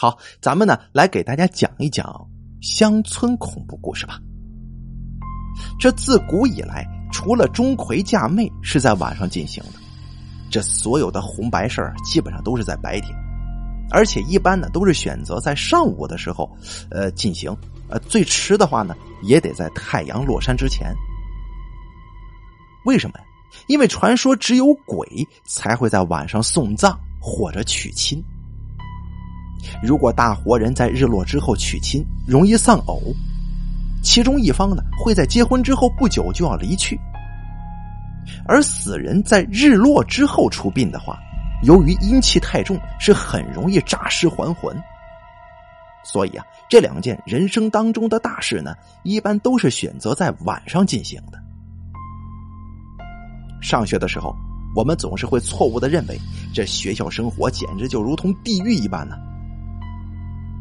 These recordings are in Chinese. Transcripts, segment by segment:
好，咱们呢来给大家讲一讲乡村恐怖故事吧。这自古以来，除了钟馗嫁妹是在晚上进行的，这所有的红白事儿基本上都是在白天，而且一般呢都是选择在上午的时候，呃进行，呃最迟的话呢也得在太阳落山之前。为什么呀？因为传说只有鬼才会在晚上送葬或者娶亲。如果大活人在日落之后娶亲，容易丧偶，其中一方呢会在结婚之后不久就要离去，而死人在日落之后出殡的话，由于阴气太重，是很容易诈尸还魂。所以啊，这两件人生当中的大事呢，一般都是选择在晚上进行的。上学的时候，我们总是会错误的认为，这学校生活简直就如同地狱一般呢。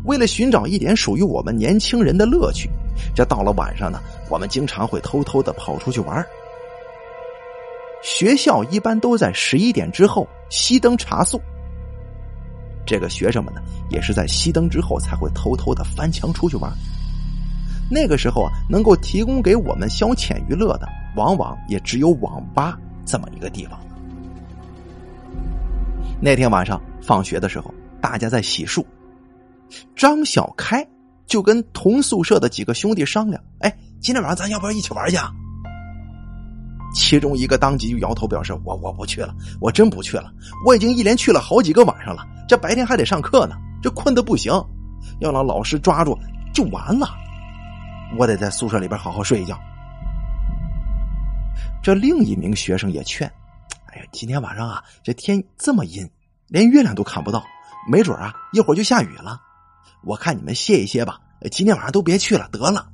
为了寻找一点属于我们年轻人的乐趣，这到了晚上呢，我们经常会偷偷的跑出去玩。学校一般都在十一点之后熄灯查宿，这个学生们呢，也是在熄灯之后才会偷偷的翻墙出去玩。那个时候啊，能够提供给我们消遣娱乐的，往往也只有网吧这么一个地方。那天晚上放学的时候，大家在洗漱。张小开就跟同宿舍的几个兄弟商量：“哎，今天晚上咱要不要一起玩去？”其中一个当即就摇头表示：“我我不去了，我真不去了。我已经一连去了好几个晚上了，这白天还得上课呢，这困的不行，要让老师抓住就完了。我得在宿舍里边好好睡一觉。”这另一名学生也劝：“哎呀，今天晚上啊，这天这么阴，连月亮都看不到，没准啊，一会儿就下雨了。”我看你们歇一歇吧，今天晚上都别去了，得了。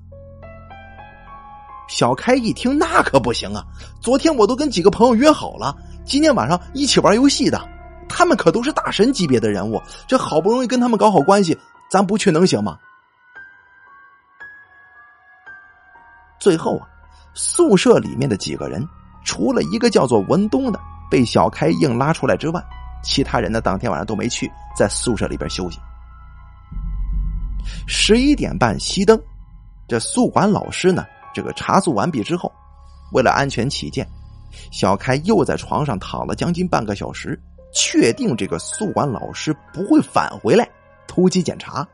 小开一听，那可不行啊！昨天我都跟几个朋友约好了，今天晚上一起玩游戏的，他们可都是大神级别的人物，这好不容易跟他们搞好关系，咱不去能行吗？最后啊，宿舍里面的几个人，除了一个叫做文东的被小开硬拉出来之外，其他人呢，当天晚上都没去，在宿舍里边休息。十一点半熄灯，这宿管老师呢，这个查宿完毕之后，为了安全起见，小开又在床上躺了将近半个小时，确定这个宿管老师不会返回来突击检查，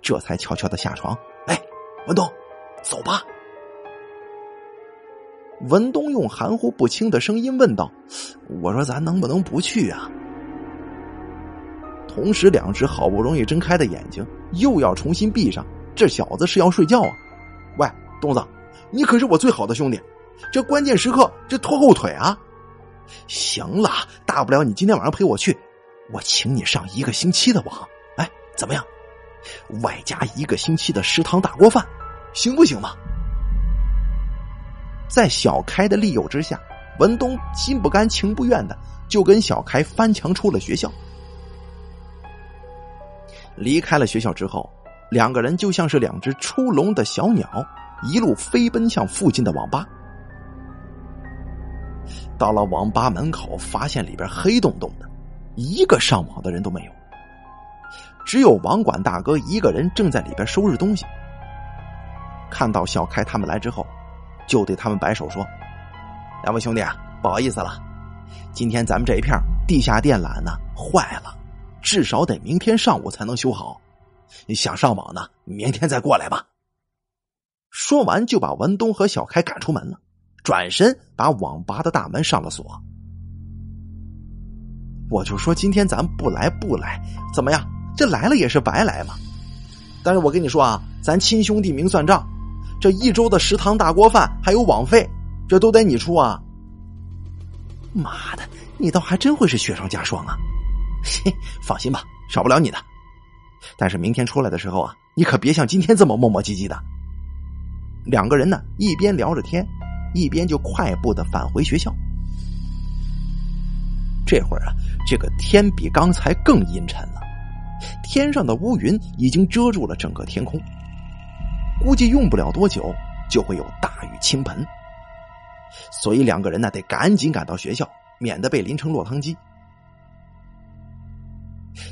这才悄悄的下床。哎，文东，走吧。文东用含糊不清的声音问道：“我说咱能不能不去啊？”同时，两只好不容易睁开的眼睛又要重新闭上。这小子是要睡觉啊！喂，东子，你可是我最好的兄弟，这关键时刻这拖后腿啊！行了，大不了你今天晚上陪我去，我请你上一个星期的网，哎，怎么样？外加一个星期的食堂大锅饭，行不行嘛？在小开的利诱之下，文东心不甘情不愿的就跟小开翻墙出了学校。离开了学校之后，两个人就像是两只出笼的小鸟，一路飞奔向附近的网吧。到了网吧门口，发现里边黑洞洞的，一个上网的人都没有，只有网管大哥一个人正在里边收拾东西。看到小开他们来之后，就对他们摆手说：“两位兄弟啊，不好意思了，今天咱们这一片地下电缆呢坏了。”至少得明天上午才能修好，你想上网呢？明天再过来吧。说完就把文东和小开赶出门了，转身把网吧的大门上了锁。我就说今天咱不来不来，怎么样？这来了也是白来嘛。但是我跟你说啊，咱亲兄弟明算账，这一周的食堂大锅饭还有网费，这都得你出啊。妈的，你倒还真会是雪上加霜啊！放心吧，少不了你的。但是明天出来的时候啊，你可别像今天这么磨磨唧唧的。两个人呢，一边聊着天，一边就快步的返回学校。这会儿啊，这个天比刚才更阴沉了，天上的乌云已经遮住了整个天空，估计用不了多久就会有大雨倾盆。所以两个人呢，得赶紧赶到学校，免得被淋成落汤鸡。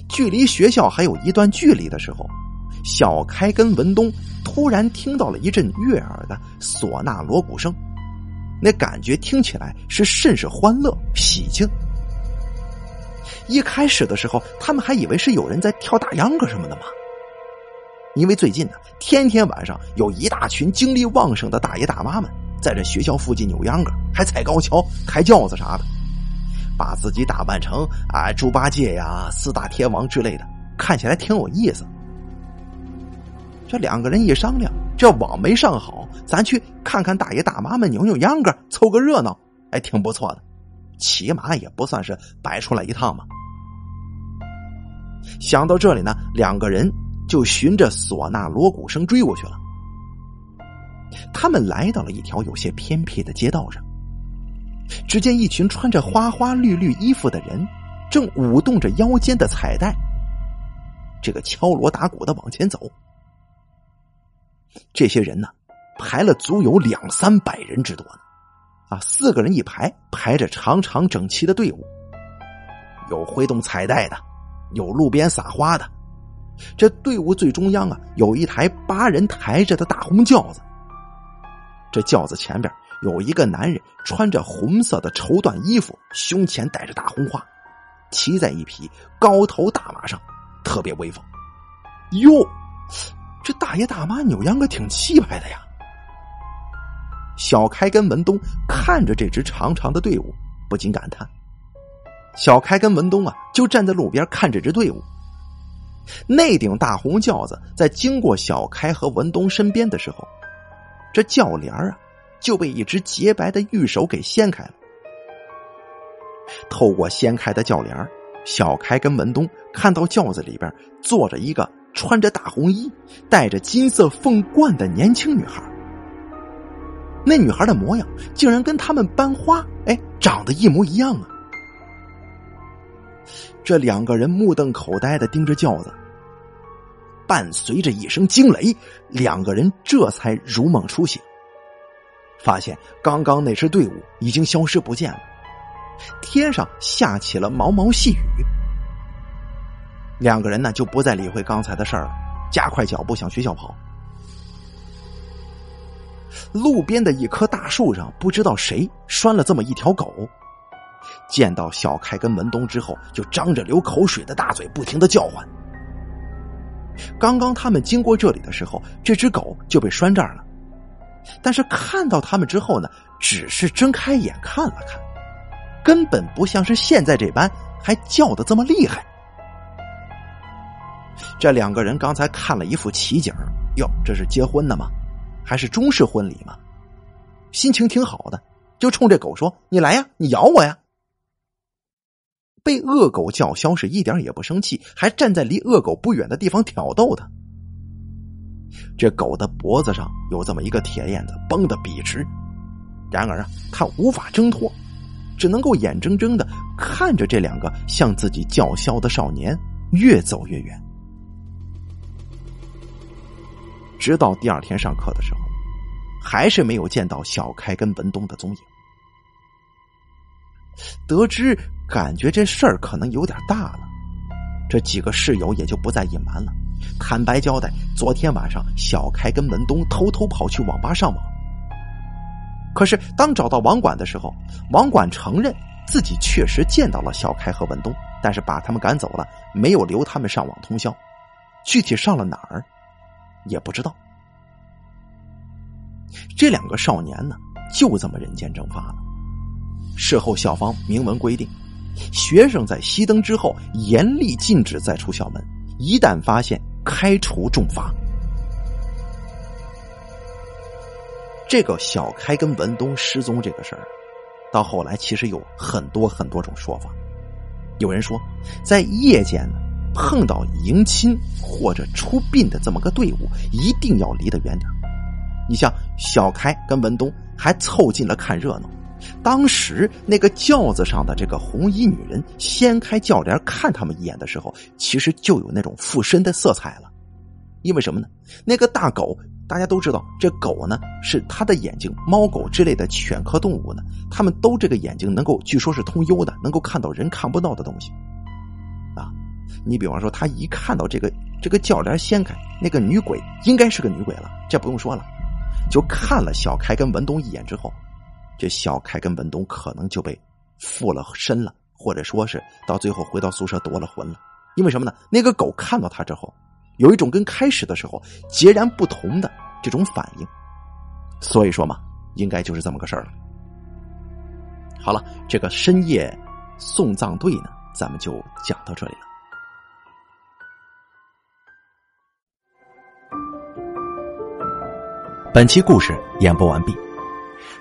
距离学校还有一段距离的时候，小开跟文东突然听到了一阵悦耳的唢呐锣鼓声，那感觉听起来是甚是欢乐喜庆。一开始的时候，他们还以为是有人在跳大秧歌什么的嘛。因为最近呢，天天晚上有一大群精力旺盛的大爷大妈们在这学校附近扭秧歌，还踩高跷、抬轿子啥的，把自己打扮成啊猪八戒呀、四大天王之类的，看起来挺有意思。这两个人一商量，这网没上好，咱去看看大爷大妈们扭扭秧歌，凑个热闹，哎，挺不错的，起码也不算是白出来一趟嘛。想到这里呢，两个人。就循着唢呐锣鼓声追过去了。他们来到了一条有些偏僻的街道上，只见一群穿着花花绿绿衣服的人，正舞动着腰间的彩带，这个敲锣打鼓的往前走。这些人呢，排了足有两三百人之多呢，啊，四个人一排，排着长长整齐的队伍，有挥动彩带的，有路边撒花的。这队伍最中央啊，有一台八人抬着的大红轿子。这轿子前边有一个男人，穿着红色的绸缎衣服，胸前戴着大红花，骑在一匹高头大马上，特别威风。哟，这大爷大妈扭秧歌挺气派的呀！小开跟文东看着这支长长的队伍，不禁感叹。小开跟文东啊，就站在路边看这支队伍。那顶大红轿子在经过小开和文东身边的时候，这轿帘啊就被一只洁白的玉手给掀开了。透过掀开的轿帘小开跟文东看到轿子里边坐着一个穿着大红衣、戴着金色凤冠的年轻女孩。那女孩的模样竟然跟他们班花哎长得一模一样啊！这两个人目瞪口呆的盯着轿子，伴随着一声惊雷，两个人这才如梦初醒，发现刚刚那支队伍已经消失不见了，天上下起了毛毛细雨。两个人呢就不再理会刚才的事儿了，加快脚步向学校跑。路边的一棵大树上，不知道谁拴了这么一条狗。见到小开跟文东之后，就张着流口水的大嘴，不停的叫唤。刚刚他们经过这里的时候，这只狗就被拴这儿了。但是看到他们之后呢，只是睁开眼看了看，根本不像是现在这般还叫的这么厉害。这两个人刚才看了一副奇景哟，这是结婚的吗？还是中式婚礼吗？心情挺好的，就冲这狗说：“你来呀，你咬我呀！”被恶狗叫嚣是一点也不生气，还站在离恶狗不远的地方挑逗他。这狗的脖子上有这么一个铁链子，绷得笔直。然而啊，他无法挣脱，只能够眼睁睁的看着这两个向自己叫嚣的少年越走越远。直到第二天上课的时候，还是没有见到小开跟文东的踪影。得知。感觉这事儿可能有点大了，这几个室友也就不再隐瞒了，坦白交代：昨天晚上小开跟文东偷偷跑去网吧上网。可是当找到网管的时候，网管承认自己确实见到了小开和文东，但是把他们赶走了，没有留他们上网通宵。具体上了哪儿，也不知道。这两个少年呢，就这么人间蒸发了。事后校方明文规定。学生在熄灯之后，严厉禁止再出校门。一旦发现，开除重罚。这个小开跟文东失踪这个事儿，到后来其实有很多很多种说法。有人说，在夜间碰到迎亲或者出殡的这么个队伍，一定要离得远点。你像小开跟文东还凑近了看热闹。当时那个轿子上的这个红衣女人掀开轿帘看他们一眼的时候，其实就有那种附身的色彩了。因为什么呢？那个大狗，大家都知道，这狗呢是它的眼睛，猫狗之类的犬科动物呢，它们都这个眼睛能够，据说是通幽的，能够看到人看不到的东西。啊，你比方说，他一看到这个这个轿帘掀开，那个女鬼应该是个女鬼了，这不用说了。就看了小开跟文东一眼之后，这小开跟文东可能就被附了身了，或者说是到最后回到宿舍夺了魂了。因为什么呢？那个狗看到他之后，有一种跟开始的时候截然不同的这种反应，所以说嘛，应该就是这么个事儿了。好了，这个深夜送葬队呢，咱们就讲到这里了。本期故事演播完毕。